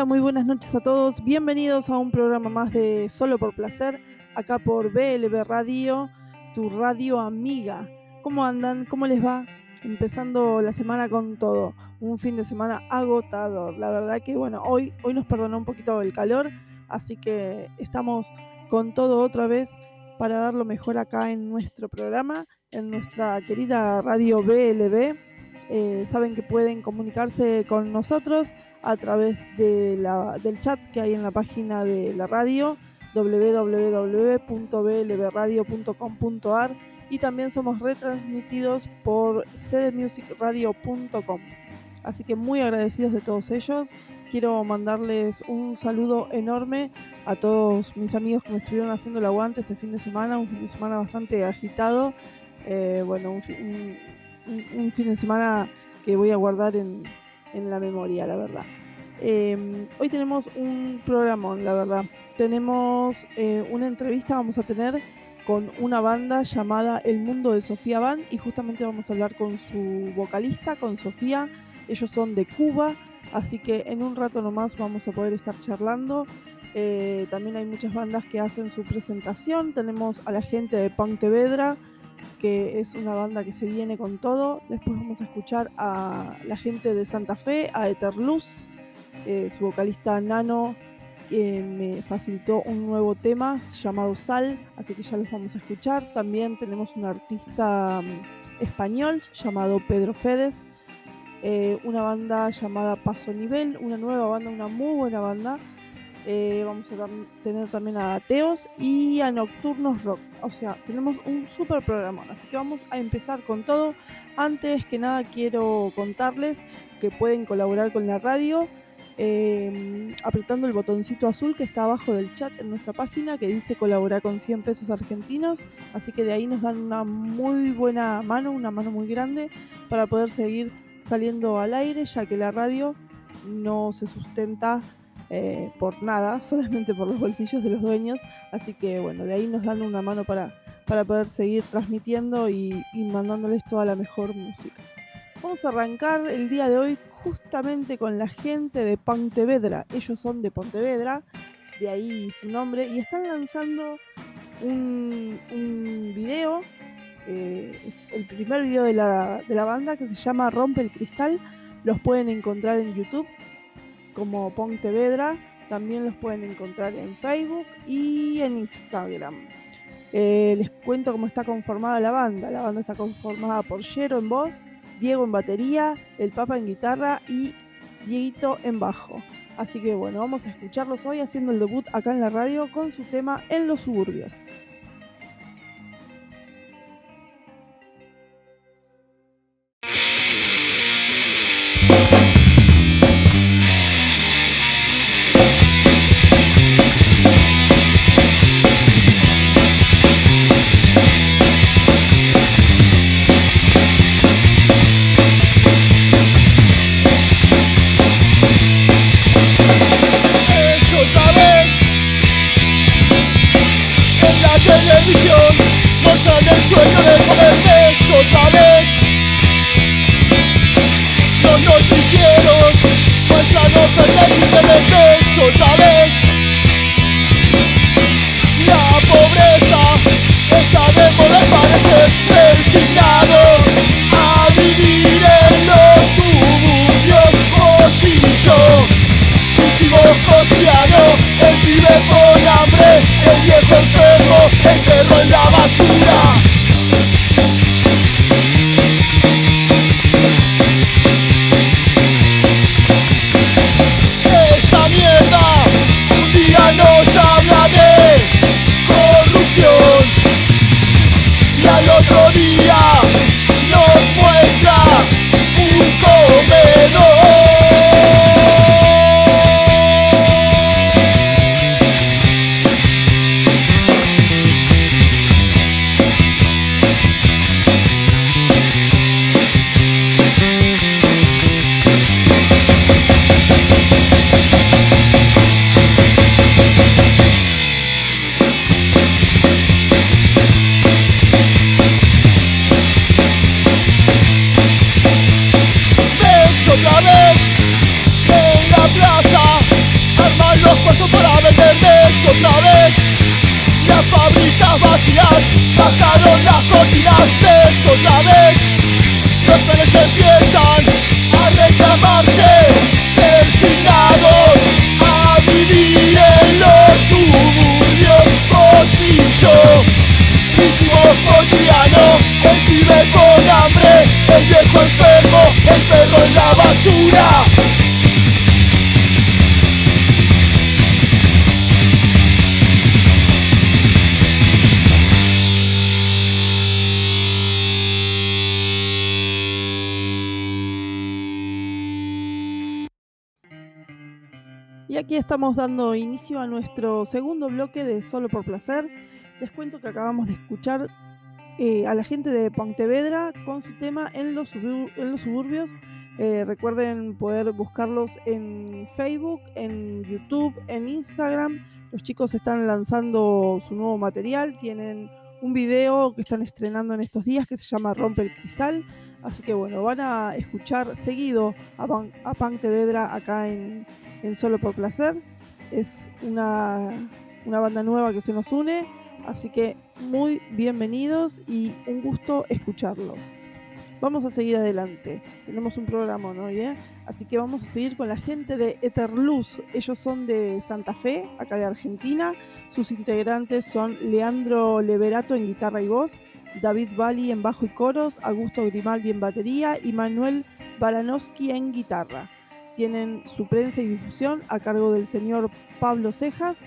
Hola, muy buenas noches a todos. Bienvenidos a un programa más de Solo por Placer, acá por BLB Radio, tu radio amiga. ¿Cómo andan? ¿Cómo les va? Empezando la semana con todo. Un fin de semana agotador. La verdad que, bueno, hoy, hoy nos perdonó un poquito el calor, así que estamos con todo otra vez para dar lo mejor acá en nuestro programa, en nuestra querida radio BLB. Eh, saben que pueden comunicarse con nosotros a través de la, del chat que hay en la página de la radio www.blbradio.com.ar y también somos retransmitidos por cdmusicradio.com. Así que muy agradecidos de todos ellos. Quiero mandarles un saludo enorme a todos mis amigos que me estuvieron haciendo el aguante este fin de semana, un fin de semana bastante agitado. Eh, bueno, un, un, fin de semana que voy a guardar en, en la memoria, la verdad. Eh, hoy tenemos un programón, la verdad. Tenemos eh, una entrevista, vamos a tener con una banda llamada El Mundo de Sofía Van y justamente vamos a hablar con su vocalista, con Sofía. Ellos son de Cuba, así que en un rato nomás vamos a poder estar charlando. Eh, también hay muchas bandas que hacen su presentación. Tenemos a la gente de Pontevedra, que es una banda que se viene con todo. Después vamos a escuchar a la gente de Santa Fe, a Eterluz, eh, su vocalista Nano, que me facilitó un nuevo tema llamado Sal, así que ya los vamos a escuchar. También tenemos un artista mm, español llamado Pedro Fedes, eh, una banda llamada Paso Nivel, una nueva banda, una muy buena banda. Eh, vamos a tener también a Ateos y a Nocturnos Rock. O sea, tenemos un super programa. Así que vamos a empezar con todo. Antes que nada quiero contarles que pueden colaborar con la radio eh, apretando el botoncito azul que está abajo del chat en nuestra página que dice colaborar con 100 pesos argentinos. Así que de ahí nos dan una muy buena mano, una mano muy grande para poder seguir saliendo al aire, ya que la radio no se sustenta eh, por nada, solamente por los bolsillos de los dueños. Así que bueno, de ahí nos dan una mano para, para poder seguir transmitiendo y, y mandándoles toda la mejor música. Vamos a arrancar el día de hoy justamente con la gente de Pontevedra. Ellos son de Pontevedra, de ahí su nombre, y están lanzando un, un video. Eh, es el primer video de la, de la banda que se llama Rompe el Cristal. Los pueden encontrar en YouTube como Pontevedra. También los pueden encontrar en Facebook y en Instagram. Eh, les cuento cómo está conformada la banda. La banda está conformada por Jero en voz, Diego en batería, el Papa en guitarra y Dieguito en bajo. Así que bueno, vamos a escucharlos hoy haciendo el debut acá en la radio con su tema En los suburbios. Dando inicio a nuestro segundo bloque de Solo por Placer. Les cuento que acabamos de escuchar eh, a la gente de Pontevedra con su tema En los, en los suburbios. Eh, recuerden poder buscarlos en Facebook, en YouTube, en Instagram. Los chicos están lanzando su nuevo material. Tienen un video que están estrenando en estos días que se llama Rompe el Cristal. Así que bueno, van a escuchar seguido a, Pan, acá en, en Solo por Placer. Es una, banda nueva que se nos une, así que muy bienvenidos y un gusto escucharlos. Vamos a seguir adelante. Tenemos un programa ¿no? Así que vamos a seguir con la gente de Eterluz. Ellos son de Santa Fe, acá de Argentina. Sus integrantes son Leandro Leverato en guitarra y voz, David Bali en bajo y coros, Augusto Grimaldi en batería y Manuel Baranowski en guitarra tienen su prensa y difusión a cargo del señor Pablo Cejas.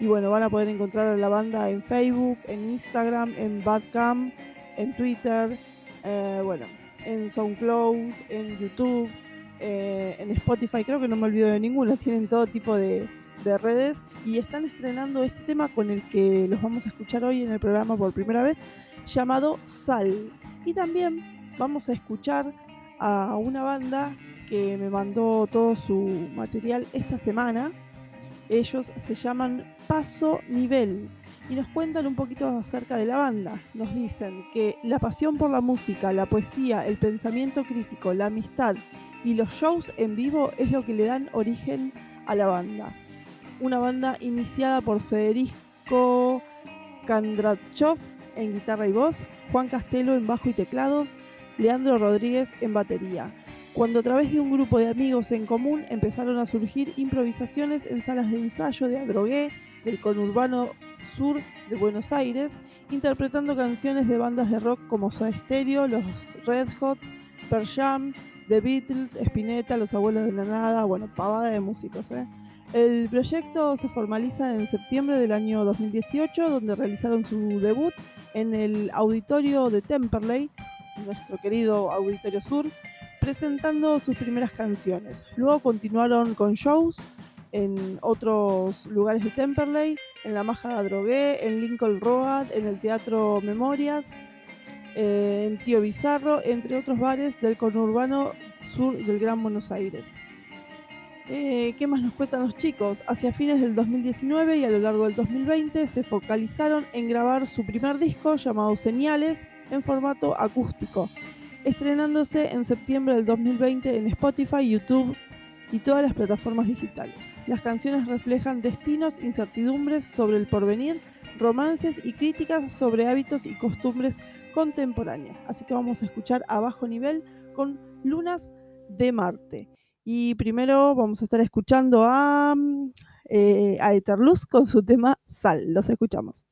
Y bueno, van a poder encontrar a la banda en Facebook, en Instagram, en Badcam, en Twitter, eh, bueno, en SoundCloud, en YouTube, eh, en Spotify, creo que no me olvido de ninguna, tienen todo tipo de, de redes y están estrenando este tema con el que los vamos a escuchar hoy en el programa por primera vez, llamado Sal. Y también vamos a escuchar a una banda que me mandó todo su material esta semana. Ellos se llaman Paso Nivel y nos cuentan un poquito acerca de la banda. Nos dicen que la pasión por la música, la poesía, el pensamiento crítico, la amistad y los shows en vivo es lo que le dan origen a la banda. Una banda iniciada por Federico Kandrachov en guitarra y voz, Juan Castelo en bajo y teclados, Leandro Rodríguez en batería cuando a través de un grupo de amigos en común empezaron a surgir improvisaciones en salas de ensayo de Adrogué, del conurbano sur de Buenos Aires, interpretando canciones de bandas de rock como Soda Stereo, los Red Hot, Pearl Jam, The Beatles, Spinetta, Los Abuelos de la Nada, bueno, pavada de músicos. ¿eh? El proyecto se formaliza en septiembre del año 2018, donde realizaron su debut en el auditorio de Temperley, nuestro querido Auditorio Sur, presentando sus primeras canciones. Luego continuaron con shows en otros lugares de Temperley, en la Maja Drogué, en Lincoln Road, en el Teatro Memorias, eh, en Tío Bizarro, entre otros bares del conurbano sur del Gran Buenos Aires. Eh, ¿Qué más nos cuentan los chicos? Hacia fines del 2019 y a lo largo del 2020 se focalizaron en grabar su primer disco llamado Señales en formato acústico, estrenándose en septiembre del 2020 en Spotify, YouTube y todas las plataformas digitales. Las canciones reflejan destinos, incertidumbres sobre el porvenir, romances y críticas sobre hábitos y costumbres contemporáneas. Así que vamos a escuchar a bajo nivel con Lunas de Marte. Y primero vamos a estar escuchando a, eh, a Eterluz con su tema Sal. Los escuchamos.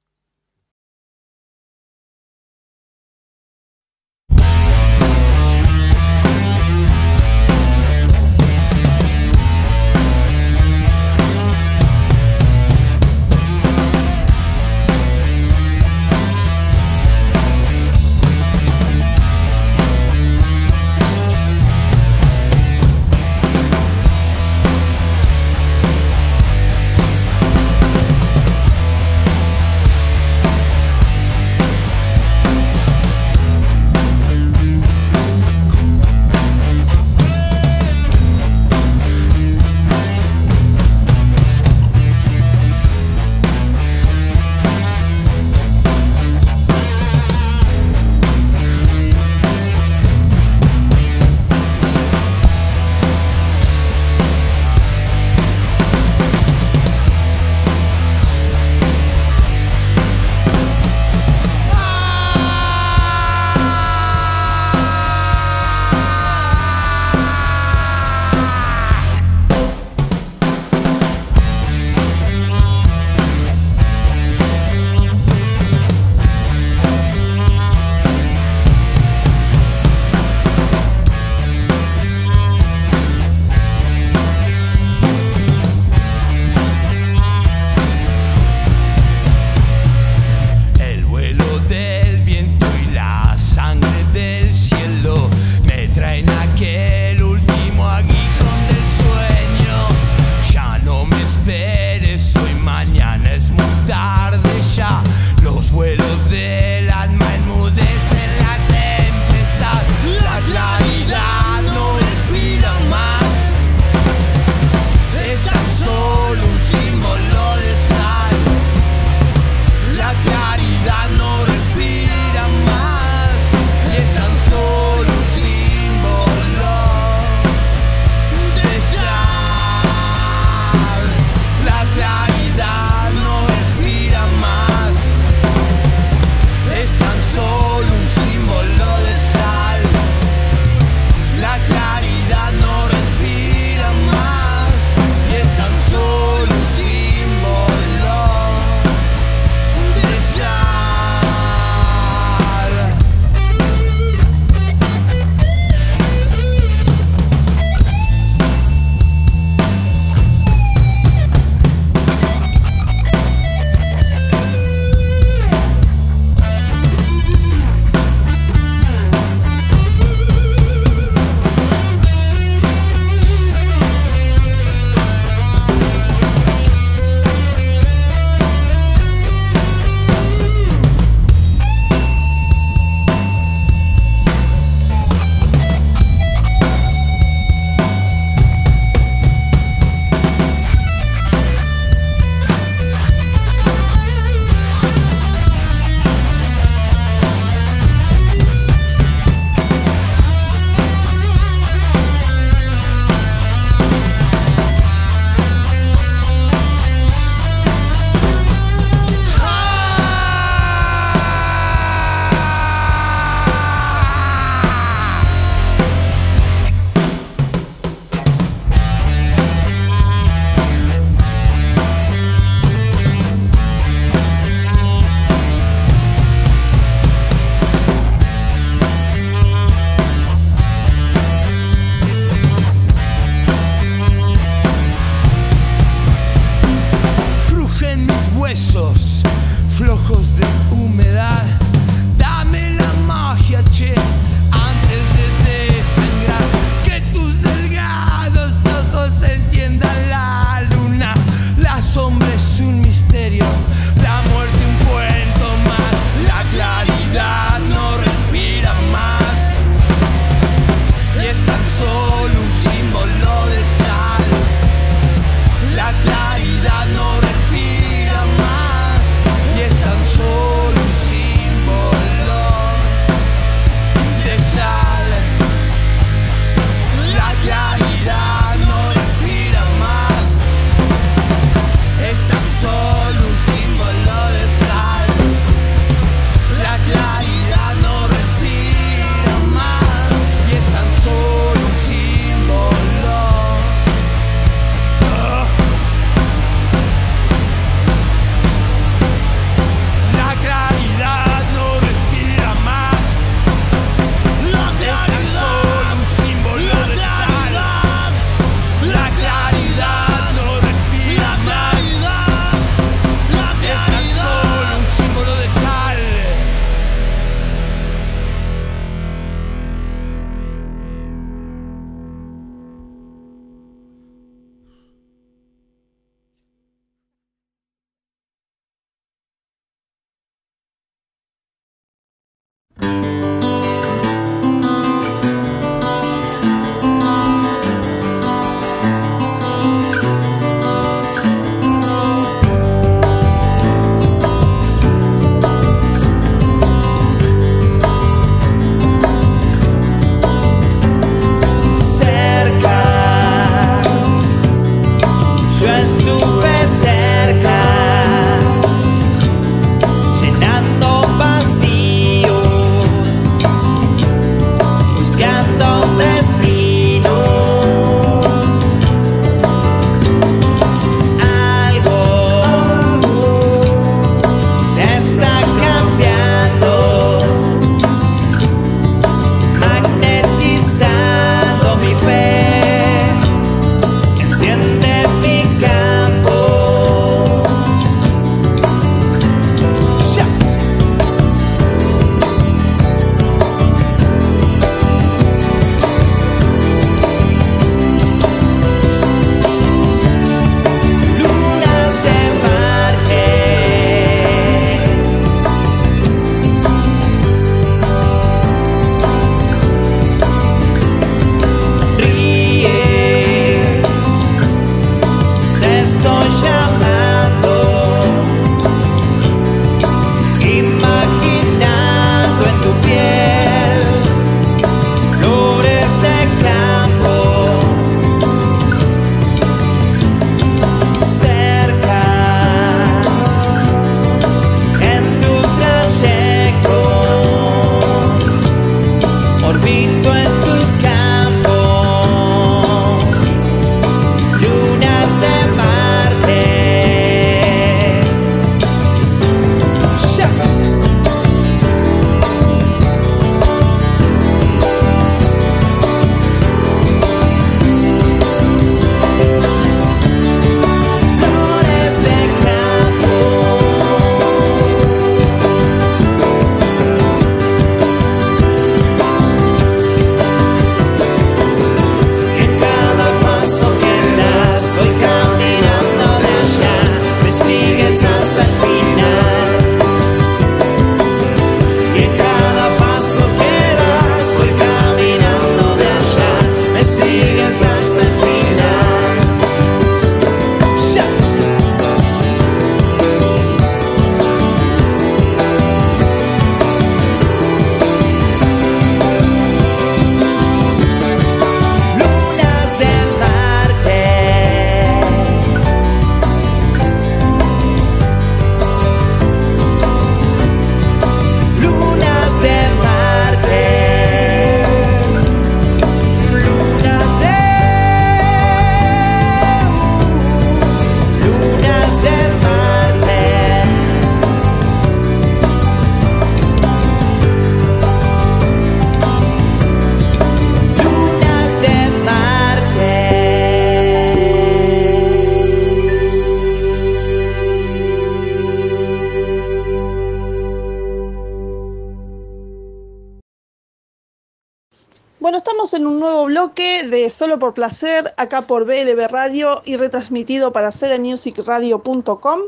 De Solo por Placer, acá por BLB Radio y retransmitido para cdmusicradio.com.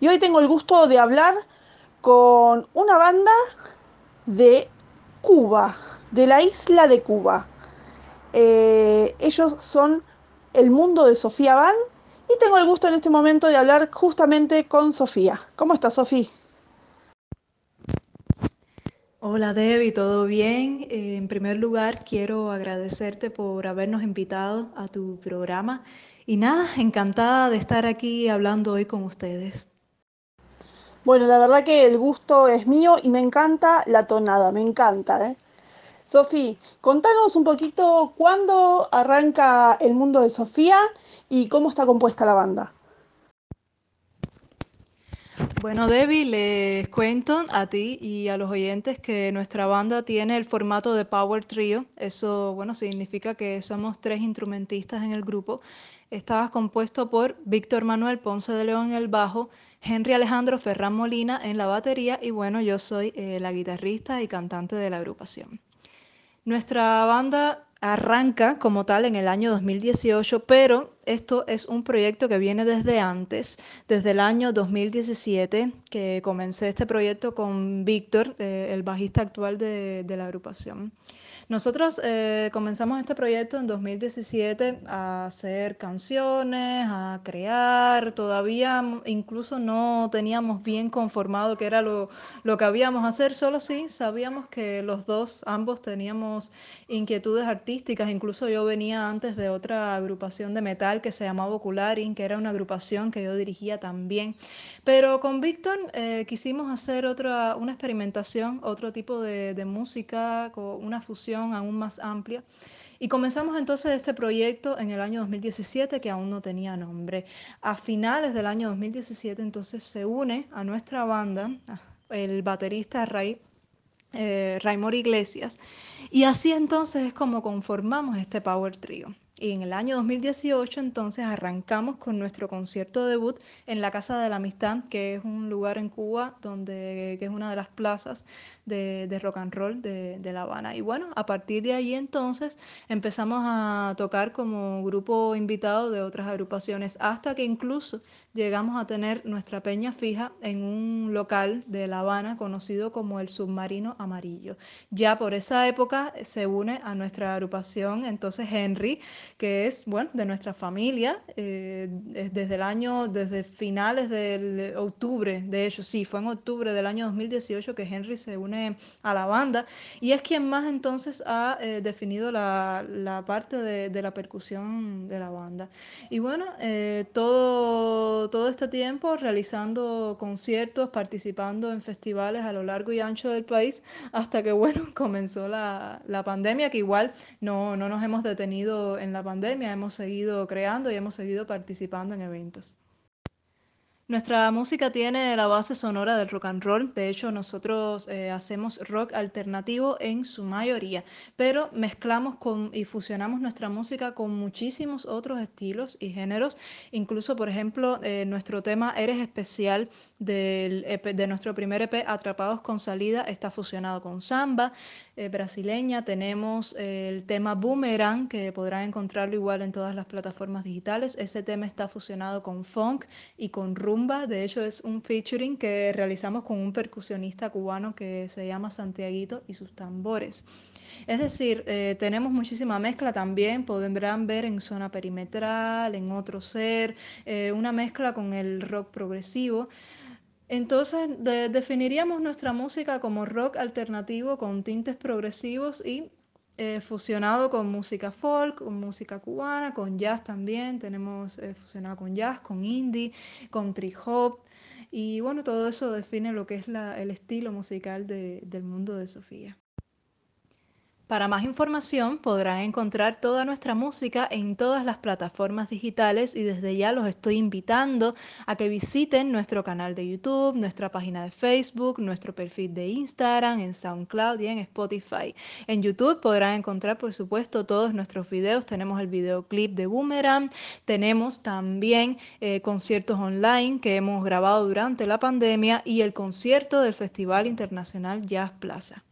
Y hoy tengo el gusto de hablar con una banda de Cuba, de la isla de Cuba. Eh, ellos son El Mundo de Sofía Van y tengo el gusto en este momento de hablar justamente con Sofía. ¿Cómo estás, Sofía? Hola Debbie, ¿todo bien? Eh, en primer lugar, quiero agradecerte por habernos invitado a tu programa y nada, encantada de estar aquí hablando hoy con ustedes. Bueno, la verdad que el gusto es mío y me encanta la tonada, me encanta. ¿eh? Sofía, contanos un poquito cuándo arranca el mundo de Sofía y cómo está compuesta la banda. Bueno, Debbie, les cuento a ti y a los oyentes que nuestra banda tiene el formato de Power Trio. Eso, bueno, significa que somos tres instrumentistas en el grupo. Estaba compuesto por Víctor Manuel Ponce de León en el bajo, Henry Alejandro Ferran Molina en la batería y bueno, yo soy eh, la guitarrista y cantante de la agrupación. Nuestra banda arranca como tal en el año 2018, pero esto es un proyecto que viene desde antes, desde el año 2017, que comencé este proyecto con Víctor, eh, el bajista actual de la agrupación. Nosotros eh, comenzamos este proyecto en 2017 a hacer canciones, a crear, todavía incluso no teníamos bien conformado qué era lo, lo que habíamos hacer, solo sí sabíamos que los dos, ambos teníamos inquietudes artísticas, incluso yo venía antes de otra agrupación de metal que se llamaba Ocularin, que era una agrupación que yo dirigía también, pero con Víctor eh, quisimos hacer otra, una experimentación, otro tipo de, de música, una fusión aún más amplia. Y comenzamos entonces este proyecto en el año 2017 que aún no tenía nombre. A finales del año 2017 entonces se une a nuestra banda el baterista Ray, eh, Raymond Iglesias y así entonces es como conformamos este Power Trio. Y en el año 2018 entonces arrancamos con nuestro concierto debut en la Casa de la Amistad, que es un lugar en Cuba donde que es una de las plazas de, rock and roll de, de, La Habana. Y bueno, a partir de ahí entonces empezamos a tocar como grupo invitado de otras agrupaciones, hasta que incluso llegamos a tener nuestra peña fija en un local de La Habana conocido como el Submarino Amarillo. Ya por esa época se une a nuestra agrupación entonces Henry, que es, bueno, de nuestra familia, eh, desde el año, desde finales de octubre, de hecho, sí, fue en octubre del año 2018 que Henry se une a la banda y es quien más entonces ha eh, definido la, la parte de, de, la percusión de la banda. Y bueno, eh, todo, todo este tiempo realizando conciertos, participando en festivales a lo largo y ancho del país, hasta que, bueno, comenzó la, la pandemia, que igual no, no nos hemos detenido en la pandemia pandemia hemos seguido creando y hemos seguido participando en eventos. Nuestra música tiene la base sonora del rock and roll. De hecho, nosotros eh, hacemos rock alternativo en su mayoría, pero mezclamos con, y fusionamos nuestra música con muchísimos otros estilos y géneros. Incluso, por ejemplo, eh, nuestro tema Eres Especial del EP, de nuestro primer EP, Atrapados con Salida, está fusionado con samba eh, brasileña. Tenemos el tema Boomerang, que podrán encontrarlo igual en todas las plataformas digitales. Ese tema está fusionado con funk y con rumba de hecho es un featuring que realizamos con un percusionista cubano que se llama Santiaguito y sus tambores. Es decir, eh, tenemos muchísima mezcla también, podrán ver en zona perimetral, en otro ser, eh, una mezcla con el rock progresivo. Entonces, de, definiríamos nuestra música como rock alternativo con tintes progresivos y eh, fusionado con música folk, con música cubana, con jazz también, tenemos eh, fusionado con jazz, con indie, con trip hop, y bueno, todo eso define lo que es la, el estilo musical de, del mundo de Sofía. Para más información podrán encontrar toda nuestra música en todas las plataformas digitales y desde ya los estoy invitando a que visiten nuestro canal de YouTube, nuestra página de Facebook, nuestro perfil de Instagram, en SoundCloud y en Spotify. En YouTube podrán encontrar por supuesto todos nuestros videos. Tenemos el videoclip de Boomerang, tenemos también eh, conciertos online que hemos grabado durante la pandemia y el concierto del Festival Internacional Jazz Plaza.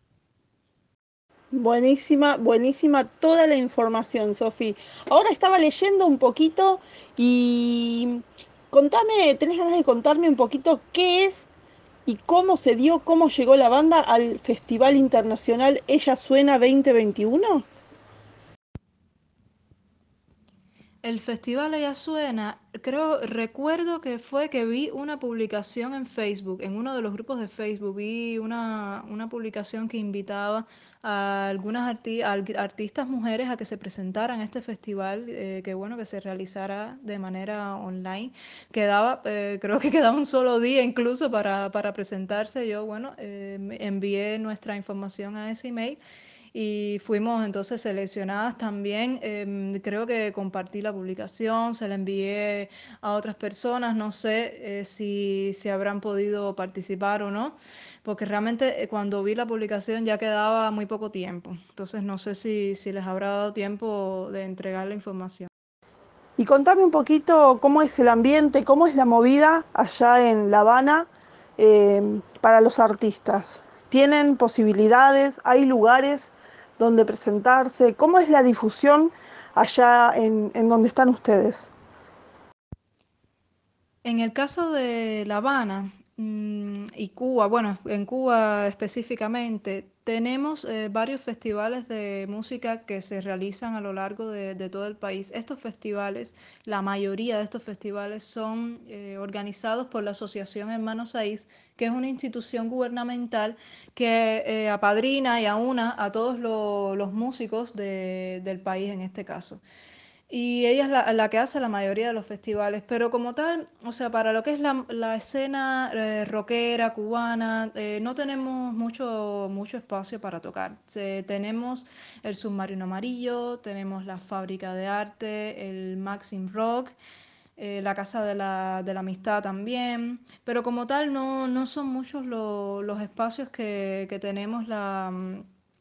Buenísima, buenísima toda la información, Sofi. Ahora estaba leyendo un poquito y contame, ¿tenés ganas de contarme un poquito qué es y cómo se dio, cómo llegó la banda al Festival Internacional Ella Suena 2021? El festival Ella Suena, creo, recuerdo que fue que vi una publicación en Facebook, en uno de los grupos de Facebook, vi una, una publicación que invitaba a algunas arti artistas mujeres a que se presentaran a este festival, eh, que bueno, que se realizara de manera online. Quedaba, eh, creo que quedaba un solo día incluso para, para presentarse. Yo, bueno, eh, envié nuestra información a ese email y fuimos entonces seleccionadas también. Eh, creo que compartí la publicación, se la envié a otras personas, no sé eh, si, si, habrán podido participar o no, porque realmente eh, cuando vi la publicación ya quedaba muy poco tiempo, entonces no sé si, si les habrá dado tiempo de entregar la información. Y contame un poquito cómo es el ambiente, cómo es la movida allá en La Habana eh, para los artistas. ¿Tienen posibilidades? ¿Hay lugares donde presentarse? ¿Cómo es la difusión allá en, en donde están ustedes? En el caso de La Habana mmm, y Cuba, bueno, en Cuba específicamente, tenemos eh, varios festivales de música que se realizan a lo largo de, de, todo el país. Estos festivales, la mayoría de estos festivales son eh, organizados por la Asociación Hermanos Saiz, que es una institución gubernamental que eh, apadrina y aúna a todos lo, los músicos de, del país en este caso. y ella es la, la, que hace la mayoría de los festivales, pero como tal, o sea, para lo que es la, la escena eh, rockera cubana, eh, no tenemos mucho, mucho espacio para tocar. Tenemos el Submarino Amarillo, tenemos la Fábrica de Arte, el Maxim Rock, eh, la Casa de la, de la, Amistad también, pero como tal no, no son muchos lo, los espacios que, que tenemos la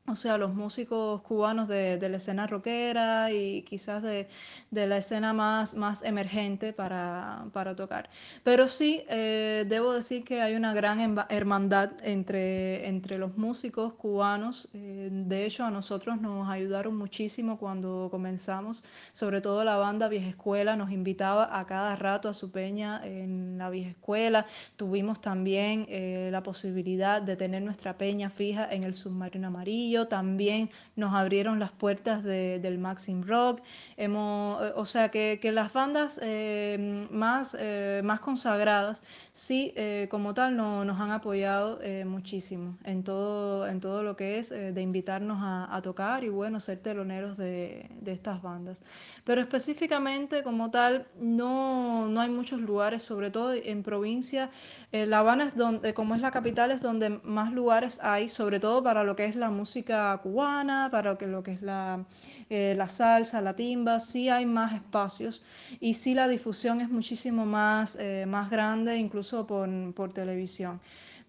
o sea, los músicos cubanos de, de la escena rockera y quizás de, de, la escena más, más emergente para, para tocar. Pero sí, eh, debo decir que hay una gran hermandad entre, entre los músicos cubanos. Eh, de hecho, a nosotros nos ayudaron muchísimo cuando comenzamos, sobre todo la banda Vieja Escuela nos invitaba a cada rato a su peña en la Vieja Escuela. Tuvimos también eh, la posibilidad de tener nuestra peña fija en el Submarino Amarillo también nos abrieron las puertas de, del Maxim Rock. Hemos, o sea, que, que las bandas eh, más, eh, más consagradas, sí, eh, como tal, no, nos han apoyado eh, muchísimo en todo, en todo lo que es eh, de invitarnos a, a, tocar y, bueno, ser teloneros de, de, estas bandas. Pero específicamente, como tal, no, no hay muchos lugares, sobre todo en provincia. la Habana, es donde, como es la capital, es donde más lugares hay, sobre todo para lo que es la música cubana, para lo que, es la, eh, la salsa, la timba, sí hay más espacios. Y sí la difusión es muchísimo más, eh, más grande, incluso por, por televisión.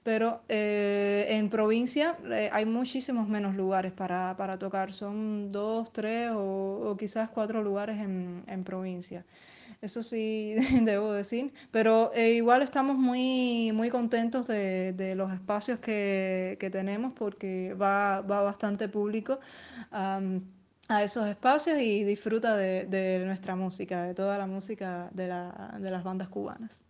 Pero eh, en provincia hay muchísimos menos lugares para, para tocar, son dos, tres o, o quizás cuatro lugares en, en provincia eso sí debo decir, pero eh, igual estamos muy, muy contentos de, de los espacios que, que, tenemos porque va, va bastante público a esos espacios y disfruta de, de, nuestra música, de toda la música de, la, de las bandas cubanas.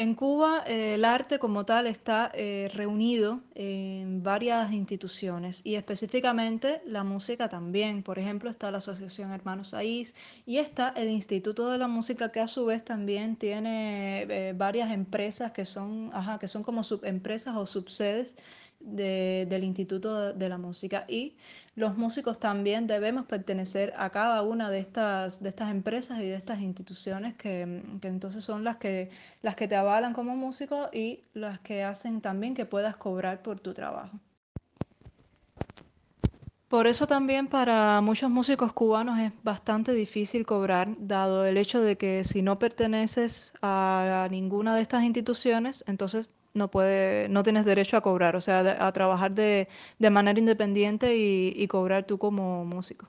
En Cuba eh, el arte como tal está eh, reunido en varias instituciones y específicamente la música también. Por ejemplo, está la Asociación Hermanos Aís y está el Instituto de la Música que a su vez también tiene eh, varias empresas que son, ajá, que son como subempresas o subsedes de, del Instituto de la Música y los músicos también debemos pertenecer a cada una de estas, de estas empresas y de estas instituciones que, que, entonces son las que, las que te avalan como músico y las que hacen también que puedas cobrar por tu trabajo. Por eso también para muchos músicos cubanos es bastante difícil cobrar, dado el hecho de que si no perteneces a ninguna de estas instituciones, entonces no, puede, no tienes derecho a cobrar, o sea, a trabajar de, de manera independiente y, y, cobrar tú como músico.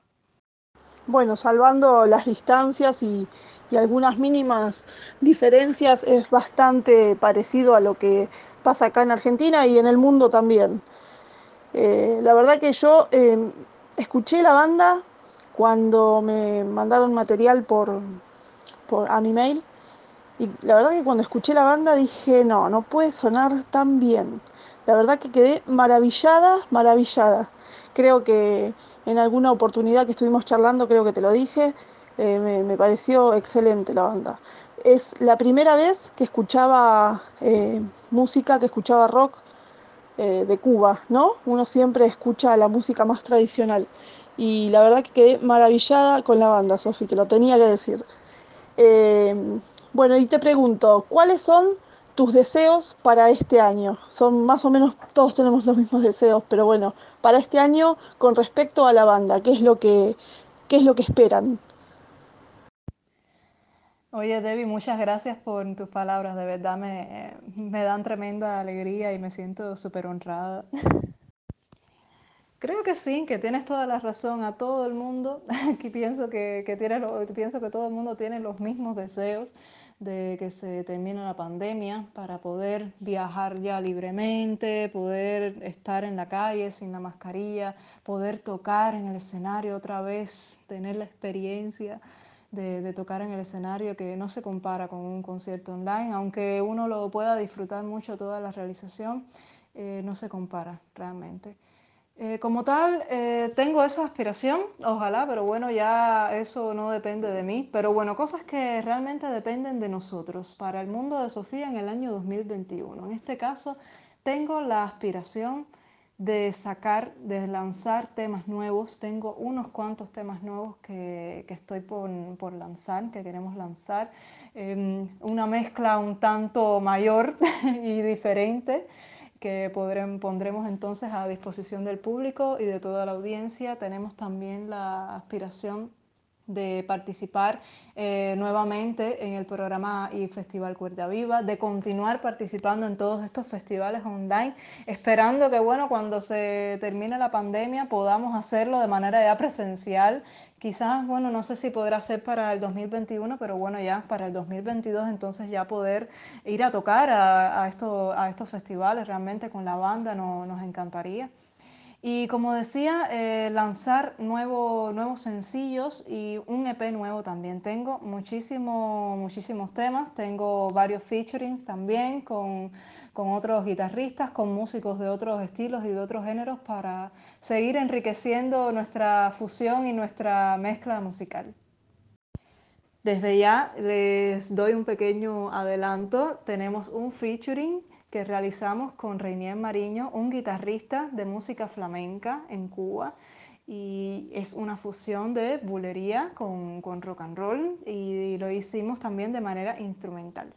Bueno, salvando las distancias y, y, algunas mínimas diferencias, es bastante parecido a lo que pasa acá en Argentina y en el mundo también. Eh, la verdad que yo eh, escuché la banda cuando me mandaron material por, por a mi mail y la verdad que cuando escuché la banda dije, no, no puede sonar tan bien. La verdad que quedé maravillada, maravillada. Creo que en alguna oportunidad que estuvimos charlando, creo que te lo dije, eh, me, pareció excelente la banda. Es la primera vez que escuchaba eh, música, que escuchaba rock eh, de Cuba, ¿no? Uno siempre escucha la música más tradicional. Y la verdad que quedé maravillada con la banda, Sofi, te lo tenía que decir. Bueno, y te pregunto, ¿cuáles son tus deseos para este año? Son más o menos, todos tenemos los mismos deseos, pero bueno, para este año con respecto a la banda, ¿qué es lo que, qué es lo que esperan? Oye, Debbie, muchas gracias por tus palabras, de verdad me, me dan tremenda alegría y me siento súper honrada. Creo que sí, que tienes toda la razón. A todo el mundo, aquí pienso que, que, tiene, pienso que todo el mundo tiene los mismos deseos de que se termine la pandemia para poder viajar ya libremente, poder estar en la calle sin la mascarilla, poder tocar en el escenario otra vez, tener la experiencia de, de tocar en el escenario que no se compara con un concierto online, aunque uno lo pueda disfrutar mucho toda la realización, eh, no se compara realmente. Eh, como tal, eh, tengo esa aspiración, ojalá, pero bueno, ya eso no depende de mí. Pero bueno, cosas que realmente dependen de nosotros para el mundo de Sofía en el año 2021. En este caso, tengo la aspiración de sacar, de lanzar temas nuevos. Tengo unos cuantos temas nuevos que, estoy por, lanzar, que queremos lanzar. Em, una mezcla un tanto mayor y diferente que pondremos entonces a disposición del público y de toda la audiencia. Tenemos también la aspiración de participar eh, nuevamente en el programa y Festival Cuerda Viva, de continuar participando en todos estos festivales online, esperando que bueno, cuando se termine la pandemia podamos hacerlo de manera ya presencial. Quizás, bueno, no sé si podrá ser para el 2021, pero bueno, ya para el 2022 entonces ya poder ir a tocar a, a, a estos festivales realmente con la banda nos encantaría. Y como decía, eh, lanzar nuevos sencillos y un EP nuevo también. Tengo muchísimo, muchísimos temas, tengo varios featurings también con, con otros guitarristas, con músicos de otros estilos y de otros géneros para seguir enriqueciendo nuestra fusión y nuestra mezcla musical. Desde ya les doy un pequeño adelanto. Tenemos un featuring que realizamos con Reinier Mariño, un guitarrista de música flamenca en Cuba. Y es una fusión de bulería con, con rock and roll y lo hicimos también de manera instrumental.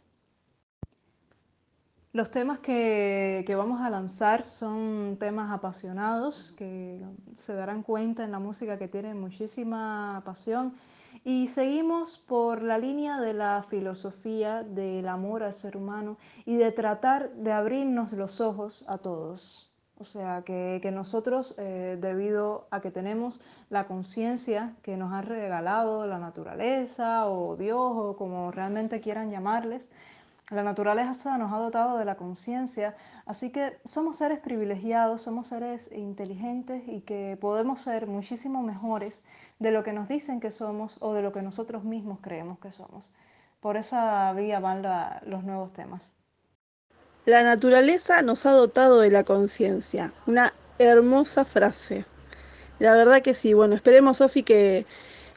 Los temas que, que, vamos a lanzar son temas apasionados que se darán cuenta en la música que tienen muchísima pasión y seguimos por la línea de la filosofía del amor al ser humano y de tratar de abrirnos los ojos a todos. O sea, que, nosotros, eh, debido a que tenemos la conciencia que nos ha regalado la naturaleza o Dios o como realmente quieran llamarles, la naturaleza nos ha dotado de la conciencia, así que somos seres privilegiados, somos seres inteligentes y que podemos ser muchísimo mejores de lo que nos dicen que somos o de lo que nosotros mismos creemos que somos. Por esa vía van los nuevos temas. La naturaleza nos ha dotado de la conciencia. Una hermosa frase. La verdad que sí. Bueno, esperemos, Sofi, que,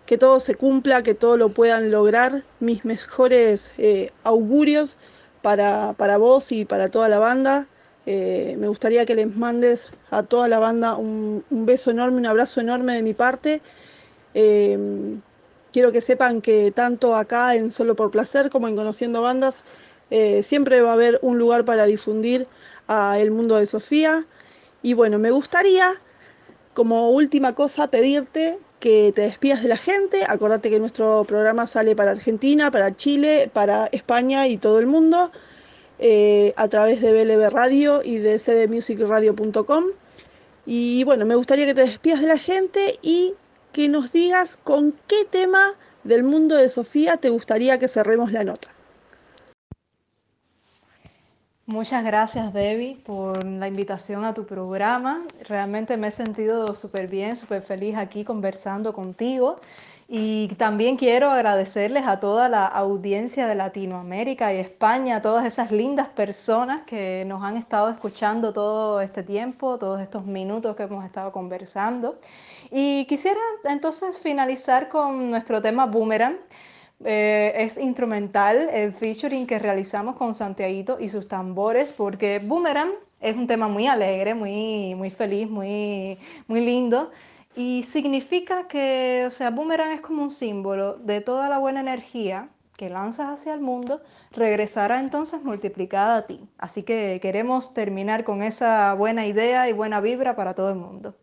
que todo se cumpla, que todo lo puedan lograr. Mis mejores eh, augurios para, vos y para toda la banda. Eh, me gustaría que les mandes a toda la banda un, un beso enorme, un abrazo enorme de mi parte Em, quiero que sepan que tanto acá en Solo por Placer como en Conociendo Bandas, eh, siempre va a haber un lugar para difundir a el mundo de Sofía. Y bueno, me gustaría, como última cosa, pedirte que te despidas de la gente. Acordate que nuestro programa sale para Argentina, para Chile, para España y todo el mundo eh, a través de BLB Radio y de cdmusicradio.com. Y bueno, me gustaría que te despidas de la gente y que nos digas con qué tema del mundo de Sofía te gustaría que cerremos la nota. Muchas gracias, Debbie, por la invitación a tu programa. Realmente me he sentido súper bien, súper feliz aquí conversando contigo. Y también quiero agradecerles a toda la audiencia de Latinoamérica y España, a todas esas lindas personas que nos han estado escuchando todo este tiempo, todos estos minutos que hemos estado conversando. Y quisiera entonces finalizar con nuestro tema Boomerang. Eh, es instrumental el featuring que realizamos con Santiaguito y sus tambores, porque Boomerang es un tema muy alegre, muy, muy feliz, muy, muy lindo. Y significa que, o sea, Boomerang es como un símbolo de toda la buena energía que lanzas hacia el mundo, regresará entonces multiplicada a ti. Así que queremos terminar con esa buena idea y buena vibra para todo el mundo.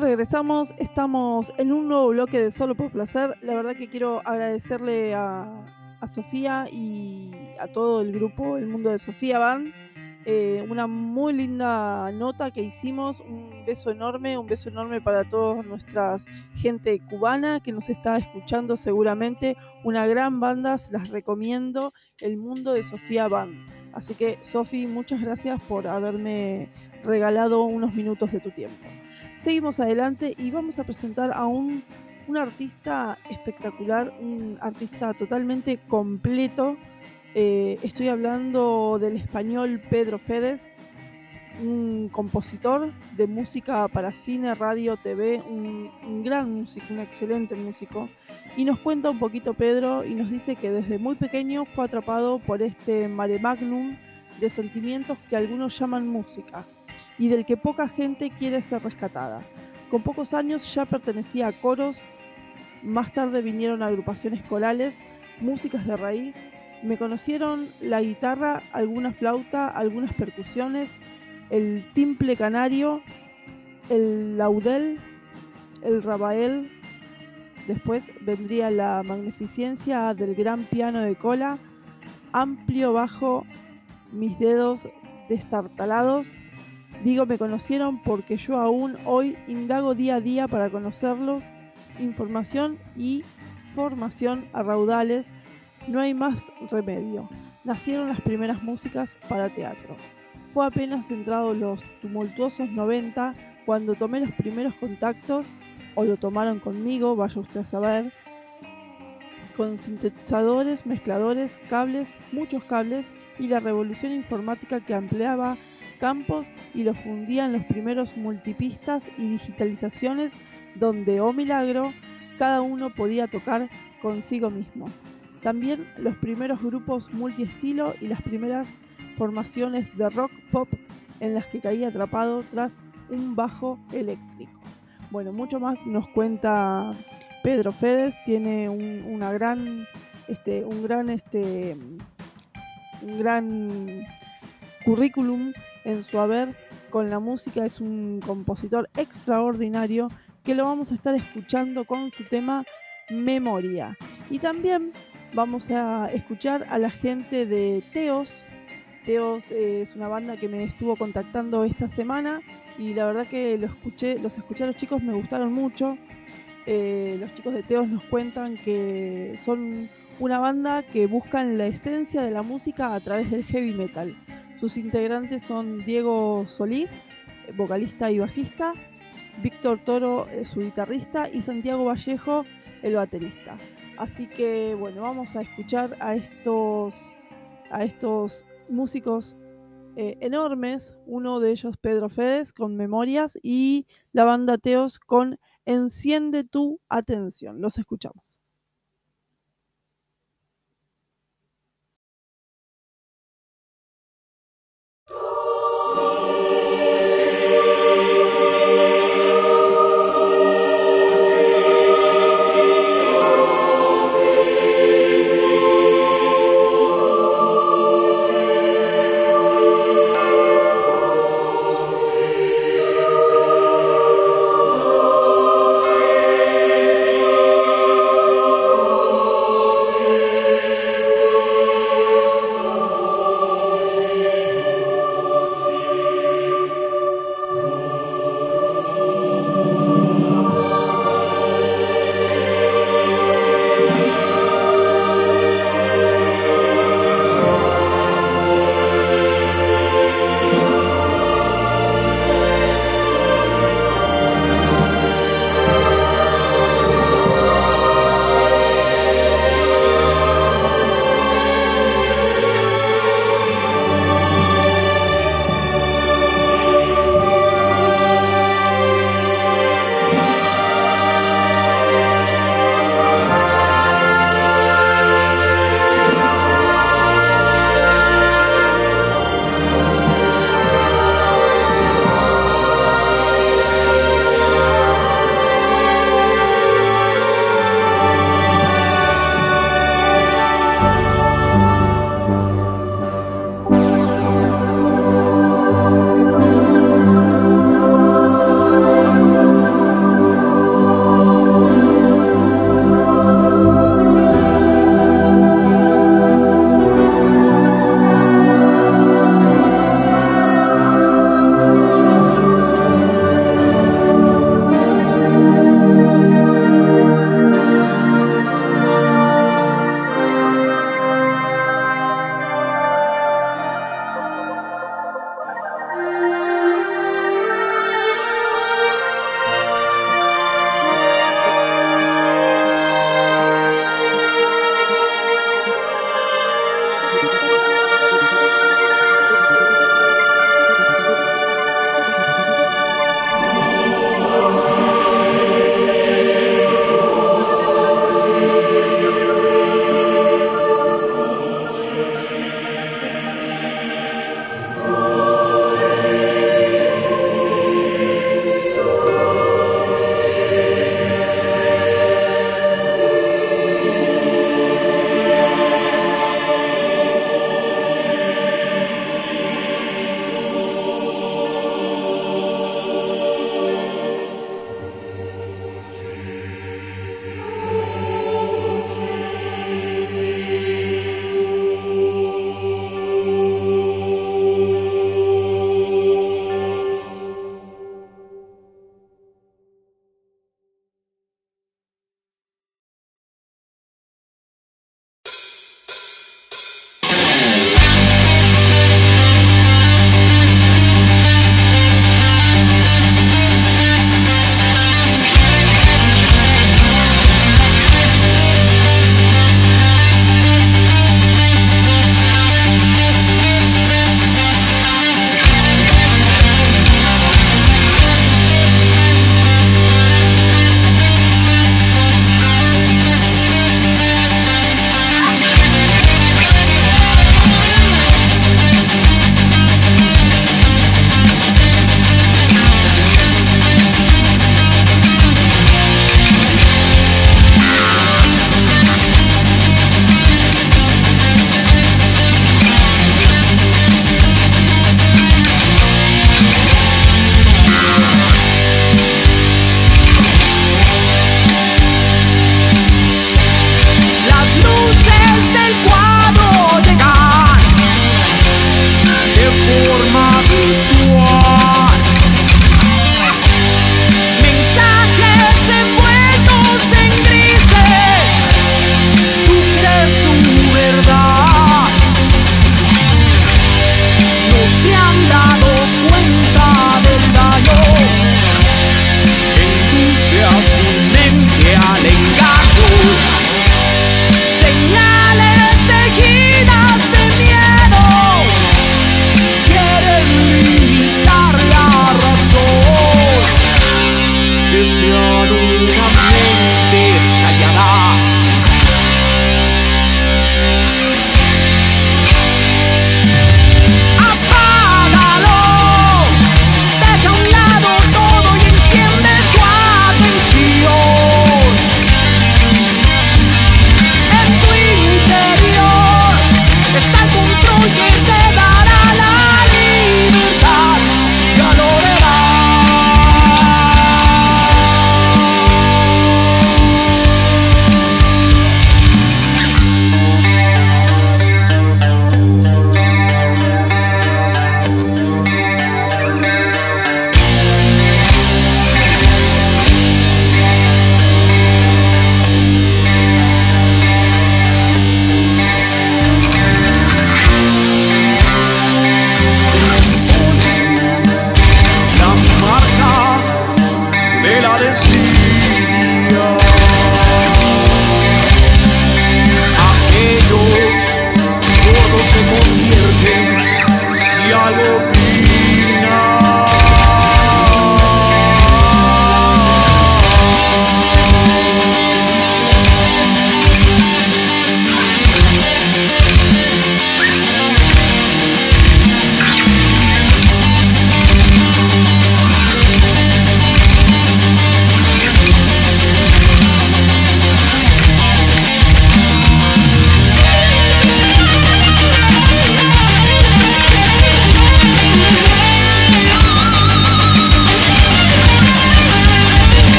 Regresamos, estamos en un nuevo bloque de Solo por Placer. La verdad que quiero agradecerle a, Sofía y a todo el grupo, el mundo de Sofía Van, eh, una muy linda nota que hicimos, un beso enorme, un beso enorme para toda nuestra gente cubana que nos está escuchando seguramente, una gran banda, se las recomiendo, el mundo de Sofía Van. Así que Sofi, muchas gracias por haberme regalado unos minutos de tu tiempo. Seguimos adelante y vamos a presentar a un, artista espectacular, un artista totalmente completo. Eh, estoy hablando del español Pedro Fedes, un compositor de música para cine, radio, TV, un, un, gran músico, un excelente músico. Y nos cuenta un poquito Pedro y nos dice que desde muy pequeño fue atrapado por este mare magnum de sentimientos que algunos llaman música y del que poca gente quiere ser rescatada. Con pocos años ya pertenecía a coros, más tarde vinieron agrupaciones corales, músicas de raíz, me conocieron la guitarra, alguna flauta, algunas percusiones, el timple canario, el laudel, el rabael, después vendría la magnificencia del gran piano de cola, amplio bajo, mis dedos destartalados Digo, me conocieron porque yo aún hoy indago día a día para conocerlos, información y formación a raudales. No hay más remedio. Nacieron las primeras músicas para teatro. Fue apenas entrados los tumultuosos 90 cuando tomé los primeros contactos, o lo tomaron conmigo, vaya usted a saber, con sintetizadores, mezcladores, cables, muchos cables y la revolución informática que ampliaba campos y los fundía en los primeros multipistas y digitalizaciones donde, oh milagro, cada uno podía tocar consigo mismo. También los primeros grupos multiestilo y las primeras formaciones de rock pop en las que caía atrapado tras un bajo eléctrico. Bueno, mucho más nos cuenta Pedro Fedes, tiene un, una gran, este, un gran, este, un gran currículum en su haber con la música, es un compositor extraordinario que lo vamos a estar escuchando con su tema Memoria. Y también vamos a escuchar a la gente de Teos. Teos es una banda que me estuvo contactando esta semana y la verdad que lo escuché, los escuché a los chicos, me gustaron mucho. Eh, los chicos de Teos nos cuentan que son una banda que buscan la esencia de la música a través del heavy metal. Sus integrantes son Diego Solís, vocalista y bajista, Víctor Toro, eh, su guitarrista, y Santiago Vallejo, el baterista. Así que bueno, vamos a escuchar a estos, a estos músicos eh, enormes, uno de ellos Pedro Fedes con Memorias y la banda Teos con Enciende tu atención. Los escuchamos.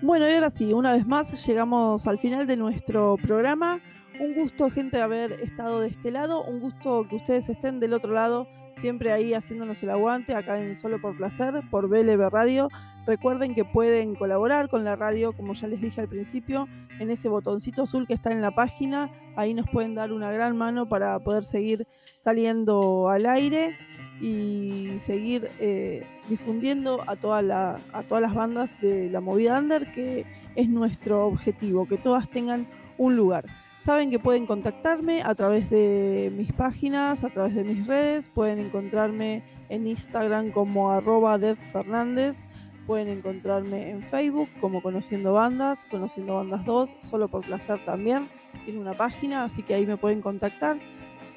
Bueno, y ahora sí, una vez más llegamos al final de nuestro programa. Un gusto, gente, haber estado de este lado. Un gusto que ustedes estén del otro lado, siempre ahí haciéndonos el aguante, acá en Solo por Placer, por BLB Radio. Recuerden que pueden colaborar con la radio, como ya les dije al principio, en ese botoncito azul que está en la página. Ahí nos pueden dar una gran mano para poder seguir saliendo al aire y seguir eh, difundiendo a, todas las bandas de la movida under, que es nuestro objetivo, que todas tengan un lugar. Saben que pueden contactarme a través de mis páginas, a través de mis redes. Pueden encontrarme en Instagram como arroba Fernández. Pueden encontrarme en Facebook como Conociendo Bandas, Conociendo Bandas 2, solo por placer también. Tiene una página, así que ahí me pueden contactar.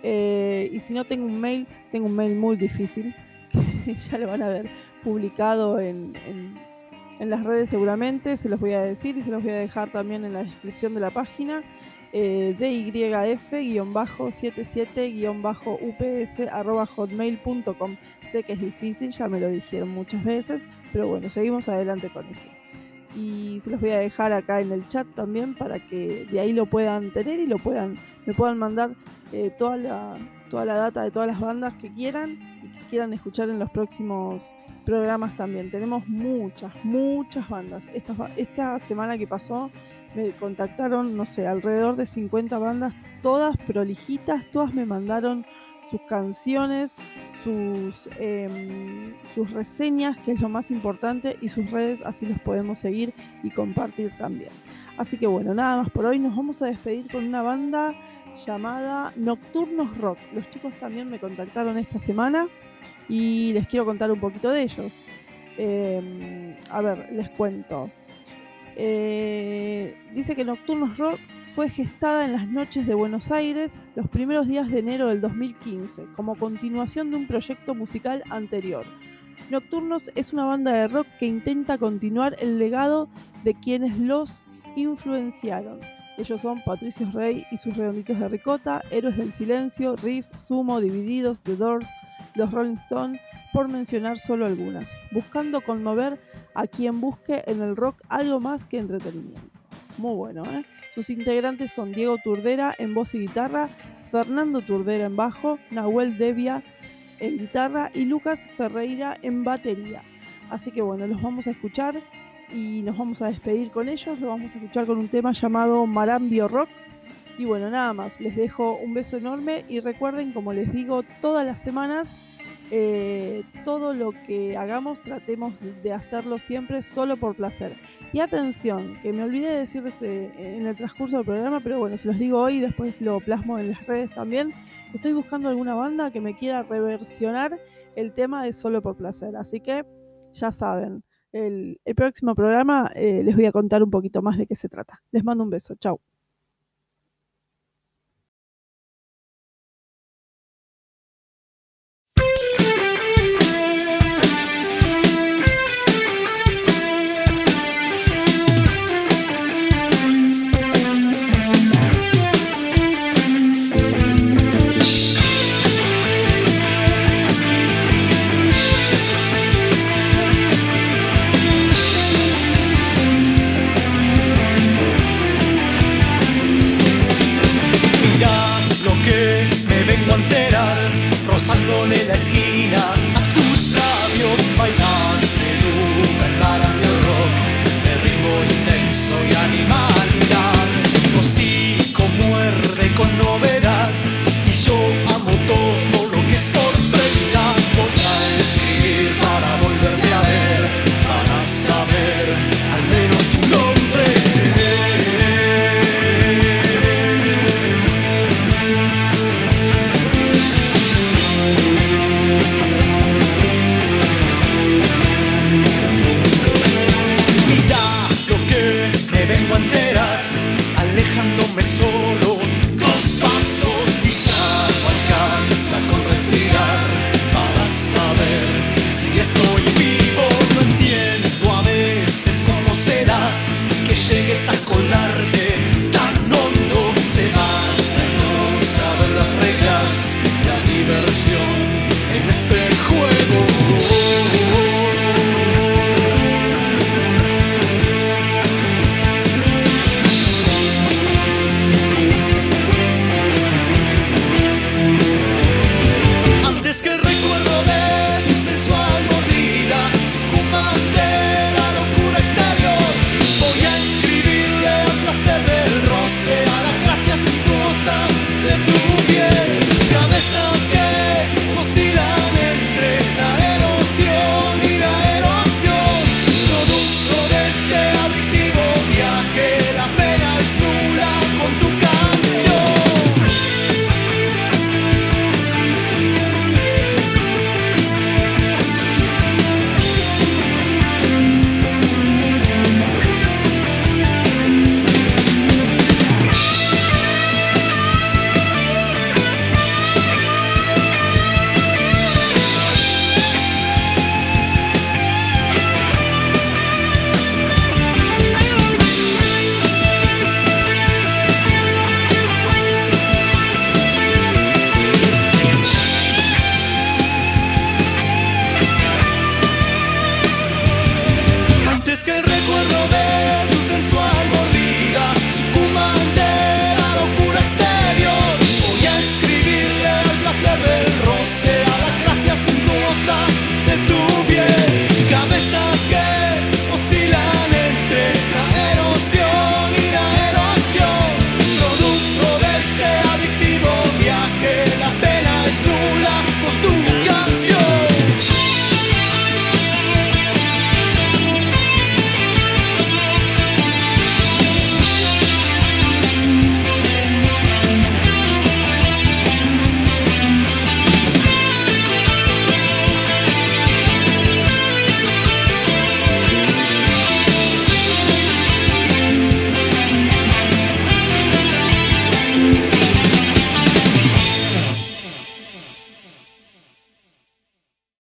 Eh, y si no tengo un mail, tengo un mail muy difícil, que ya lo van a ver publicado en, en las redes seguramente. Se los voy a decir y se los voy a dejar también en la descripción de la página eh, dyf-77-ups.hotmail.com. Sé que es difícil, ya me lo dijeron muchas veces, pero bueno, seguimos adelante con eso. Y se los voy a dejar acá en el chat también para que de ahí lo puedan tener y lo puedan, me puedan mandar eh, toda, la, toda la data de todas las bandas que quieran y que quieran escuchar en los próximos programas también. Tenemos muchas, muchas bandas. Esta, esta semana que pasó me contactaron, no sé, alrededor de 50 bandas, todas prolijitas, todas me mandaron sus canciones, sus, em, sus reseñas, que es lo más importante, y sus redes, así los podemos seguir y compartir también. Así que bueno, nada más por hoy, nos vamos a despedir con una banda llamada Nocturnos Rock. Los chicos también me contactaron esta semana y les quiero contar un poquito de ellos. Em, a ver, les cuento. Eh, dice que Nocturnos Rock fue gestada en las noches de Buenos Aires los primeros días de enero del 2015, como continuación de un proyecto musical anterior. Nocturnos es una banda de rock que intenta continuar el legado de quienes los influenciaron. Ellos son Patricio Rey y sus redonditos de ricota, Héroes del Silencio, Riff, Sumo, Divididos, The Doors, Los Rolling Stones, por mencionar solo algunas, buscando conmover a quien busque en el rock algo más que entretenimiento. Muy bueno, ¿eh? Sus integrantes son Diego Turdera en voz y guitarra, Fernando Turdera en bajo, Nahuel Devia en guitarra y Lucas Ferreira en batería. Así que bueno, los vamos a escuchar y nos vamos a despedir con ellos. Los vamos a escuchar con un tema llamado Marambio Rock. Y bueno, nada más, les dejo un beso enorme y recuerden, como les digo todas las semanas, eh, todo lo que hagamos tratemos de hacerlo siempre solo por placer. Y atención, que me olvidé de decirles en el transcurso del programa, pero bueno, se los digo hoy y después lo plasmo en las redes también. Estoy buscando alguna banda que me quiera reversionar el tema de solo por placer. Así que ya saben, el, próximo programa eh, les voy a contar un poquito más de qué se trata. Les mando un beso. Chao.